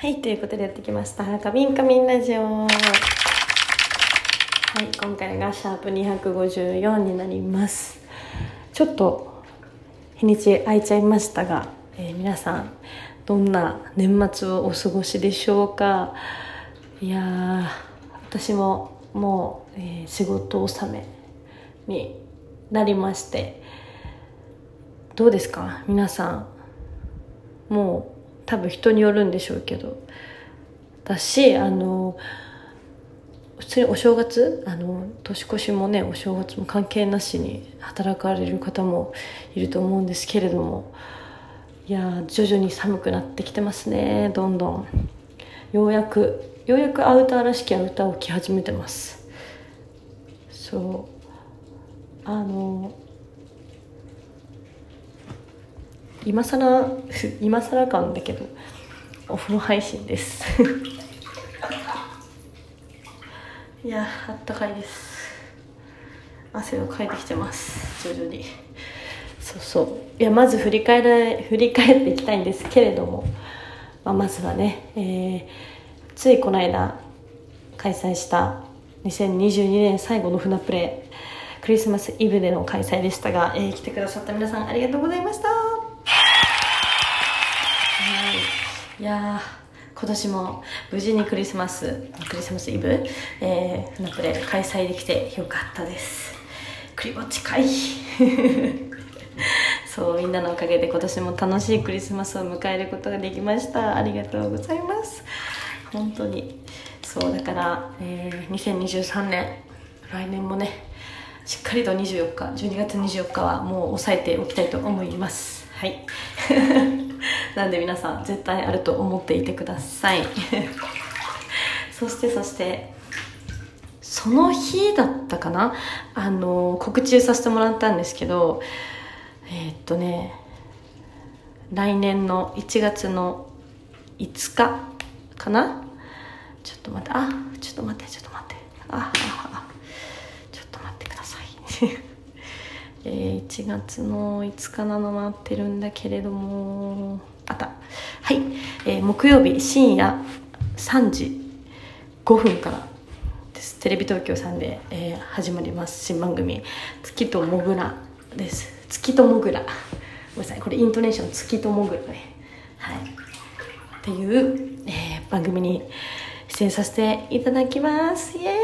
はい、ということでやってきました。カビンカミンラジオ。はい、今回がシャープ254になります。ちょっと日にち空いちゃいましたが、えー皆さん、どんな年末をお過ごしでしょうか？いやー、私ももう、えー仕事納めになりまして、どうですか？皆さん。もう多分人によるんでしょうけど。だしあの普通にお正月あの年越しもねお正月も関係なしに働かれる方もいると思うんですけれども。いや徐々に寒くなってきてますねどんどん。ようやくようやくアウターらしきアウターを着始めてます。そう。あの今さら 今さら感だけどお風呂配信です。いやあったかいです。汗をかいてきてます。徐々に。そうそう。いやまず振り返ら振り返っていきたいんですけれども、まあ、まずはね、えーついこの間開催した2022年最後の船プレイクリスマスイブでの開催でしたが、えー来てくださった皆さんありがとうございました。いやー今年も無事にクリスマスクリスマスイブ、えー、船プレ開催できてよかったです。クリぼっちかいそうみんなのおかげで今年も楽しいクリスマスを迎えることができました。ありがとうございます。本当に。そうだから、えー2023年来年もねしっかりと24日12月24日はもう抑えておきたいと思います。はい。なんで皆さん絶対あると思っていてください。そしてそしてその日だったかな？あの告知させてもらったんですけどえーっとね来年の1月の5日かな？ちょっと待って。あちょっと待ってちょっと待って。ああちょっと待ってください。えー1月の5日なの待ってるんだけれども。はい、えー木曜日深夜3時5分からです。テレビ東京さんで、えー始まります。新番組「月ともぐら」です。月ともぐら。ごめんなさい。これイントネーション月ともぐらね。はい。っていう、えー番組に出演させていただきます。イエーイ。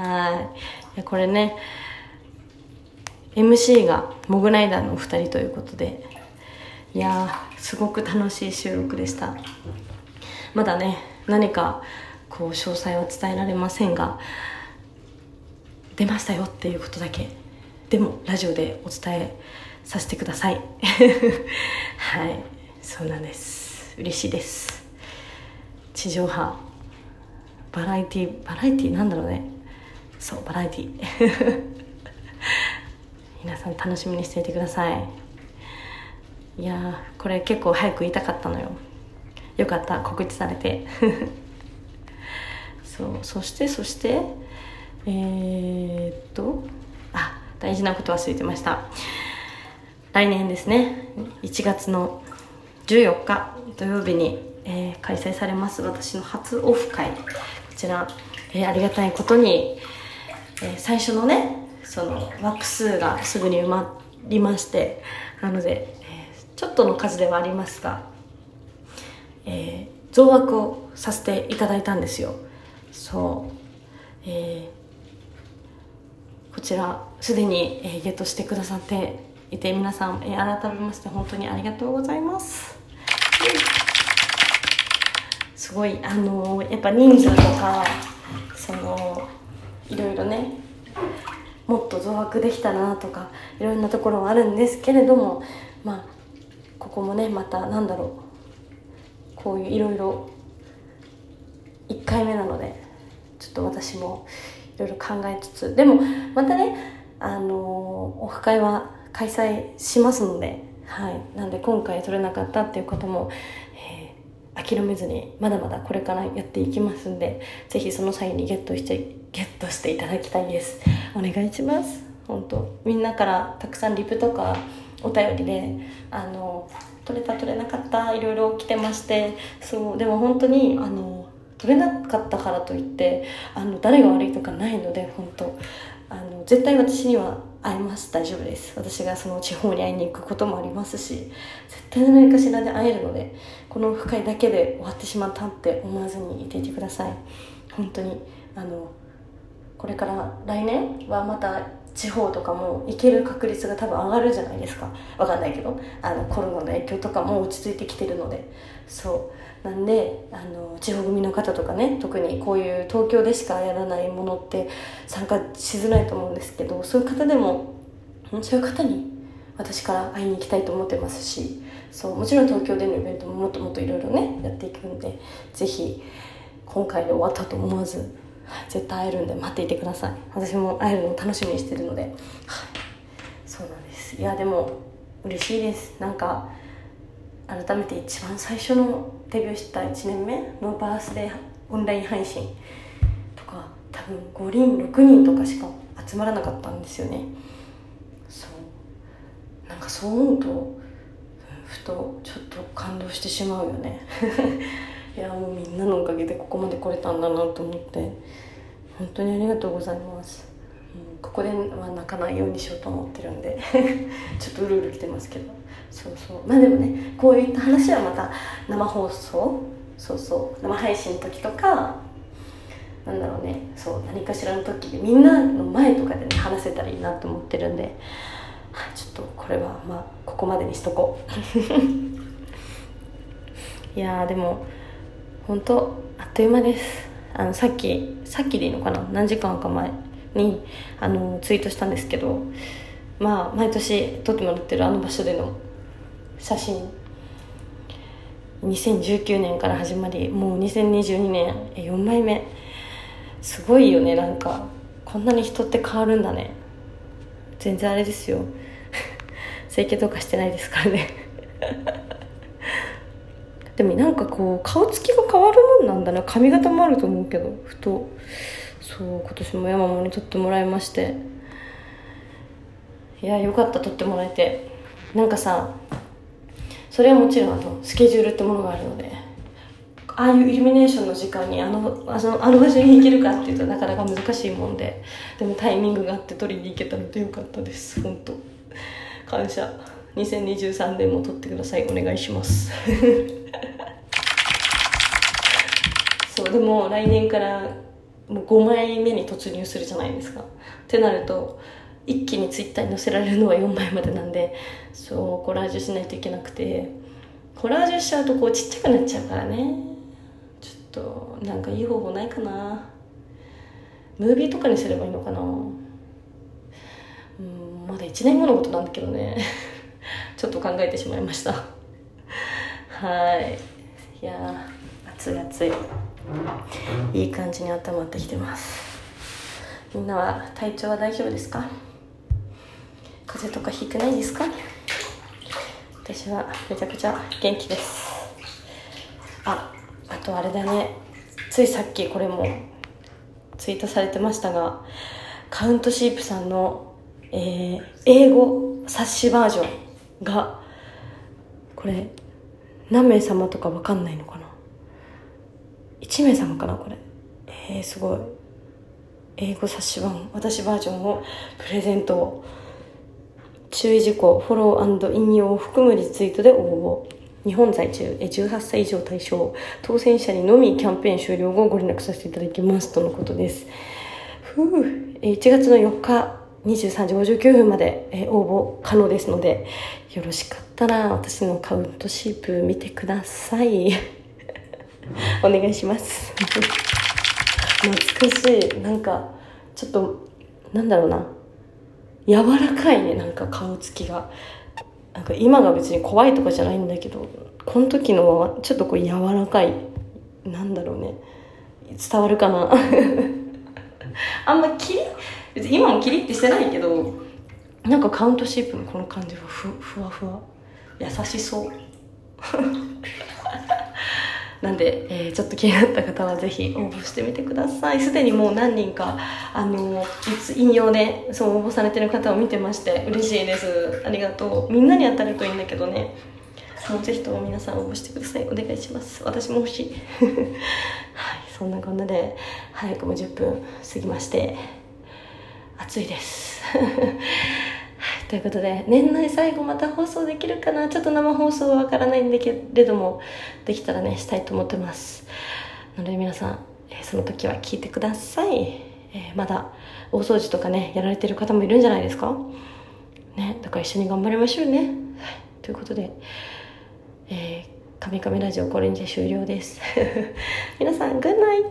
はい。これね MC がモグライダーのお二人ということでいやすごく楽しい収録でした。まだね何かこう詳細は伝えられませんが出ましたよっていうことだけでもラジオでお伝えさせてください。はいそうなんです。嬉しいです。地上波バラエティバラエティなんだろうね。そうバラエティ。皆さん楽しみにしていてください。いやこれ結構早く言いたかったのよ。よかった告知されて。そうそしてそしてえー、っとあ大事なこと忘れてました。来年ですね。1月の14日土曜日に、えー開催されます私の初オフ会。こちら、えーありがたいことに、えー最初のねその枠数がすぐに埋まりましてなので、えちょっとの数ではありますが、えー増枠をさせていただいたんですよ。そう、えーこちらすでに、えーゲットしてくださっていて皆さん、えー改めまして本当にありがとうございます。すごいあのーやっぱ人数とかそのいろいろねもっと増枠できたなとかいろんなところはあるんですけれどもまあここもねまたなんだろう。こういういろいろ1回目なのでちょっと私もいろいろ考えつつ。でもまたねあのオフ会は開催しますのではい。なんで今回取れなかったっていうことも、えー諦めずにまだまだこれからやっていきますんでぜひその際にゲットしてゲットしていただきたいです。お願いします。本当。みんなからたくさんリプとかお便りであの取れた取れなかったいろいろ来てましてそうでも本当にあの取れなかったからといってあの誰が悪いとかないので本当。あの絶対私には会えます大丈夫です。私がその地方に会いに行くこともありますし絶対何かしらで会えるのでこの深いだけで終わってしまったって思わずにいていてください。本当にあのこれから来年はまた地方とかも行ける確率が多分上がるじゃないですか。わかんないけど。あのコロナの影響とかも落ち着いてきてるので。そう。なんであの地方組の方とかね特にこういう東京でしかやらないものって参加しづらいと思うんですけどそういう方でもそういう方に私から会いに行きたいと思ってますしそう。もちろん東京でのイベントももっともっといろいろねやっていくんでぜひ今回で終わったと思わず絶対会えるんで待っていてください。私も会えるのを楽しみにしてるので、はい、そうなんです。いやでも嬉しいです。なんか改めて一番最初のデビューした1年目のバースデーオンライン配信とか多分5人6人とかしか集まらなかったんですよね。そう。なんかそう思うとふとちょっと感動してしまうよね。なのおかげでここまで来れたんだなと思って本当にありがとうございます、うん、ここでは泣かないようにしようと思ってるんで ちょっとうるうる来てますけど。そうそう。まあでもねこういった話はまた生放送そうそう。生配信の時とかなんだろうね。そう何かしらの時でみんなの前とかでね話せたらいいなと思ってるんでちょっとこれはまあここまでにしとこう。いやでも本当あっという間です。あのさっきさっきでいいのかな？何時間か前にあのツイートしたんですけどまあ毎年撮ってもらってるあの場所での写真。2019年から始まりもう2022年4枚目すごいよねなんか。こんなに人って変わるんだね。全然あれですよ。整形とかしてないですからね。でもなんかこう顔つきが変わるもんなんだな。髪型もあると思うけどふと。そう今年も山もに撮ってもらいまして。いやよかった撮ってもらえて。なんかさそれはもちろんあのスケジュールってものがあるので。ああいうイルミネーションの時間にあのあのあの場所に行けるかっていうとなかなか難しいもんで。でもタイミングがあって撮りに行けたのでよかったです。本当。感謝。2023年も撮ってください。お願いします。そうでも来年からもう5枚目に突入するじゃないですか。ってなると一気にツイッターに載せられるのは4枚までなんでそうコラージュしないといけなくて。コラージュしちゃうとこうちっちゃくなっちゃうからね。ちょっとなんかいい方法ないかな。ムービーとかにすればいいのかな。うんまだ1年後のことなんだけどね。ちょっと考えてしまいました。はい。いや暑い暑い。いい感じに温まってきてます。みんなは体調は大丈夫ですか？風邪とかひくないですか？私はめちゃくちゃ元気です。ああとあれだね。ついさっきこれもツイートされてましたがカウントシープさんの、えー、英語冊子バージョンがこれ何名様とか分かんないのかな？1名様かなこれ。えー、すごい。英語冊子版私バージョンをプレゼント。注意事項フォロー引用を含むリツイートで応募。日本在住18歳以上対象当選者にのみキャンペーン終了後ご連絡させていただきますとのことです。ふう。1月の4日23時59分まで応募可能ですのでよろしかったら私のカウントシープ見てください。お願いします。懐かしい。なんかちょっとなんだろうな。柔らかいねなんか顔つきが。なんか今が別に怖いとかじゃないんだけどこの時のはちょっとこう柔らかいなんだろうね。伝わるかな。あんまキリ別に今もキリってしてないけどなんかカウントシープのこの感じはふふわふわ。優しそう なんで、えー、ちょっと気になった方はぜひ応募してみてください。すでにもう何人かあの引用でそう応募されてる方を見てまして嬉しいです。ありがとう。みんなに当たるといいんだけどね。そのぜひとも皆さん応募してください。お願いします。私も欲しい。はいそんなこんなで早くも10分過ぎまして暑いです。ということで年内最後また放送できるかな？ちょっと生放送はわからないんだけれどもできたらねしたいと思ってます。なので皆さん、え、その時は聞いてください、えー、まだ大掃除とかねやられてる方もいるんじゃないですか？ねだから一緒に頑張りましょうね、はい、ということでえー、カミカミラジオこれにて終了です。皆さんグッナイ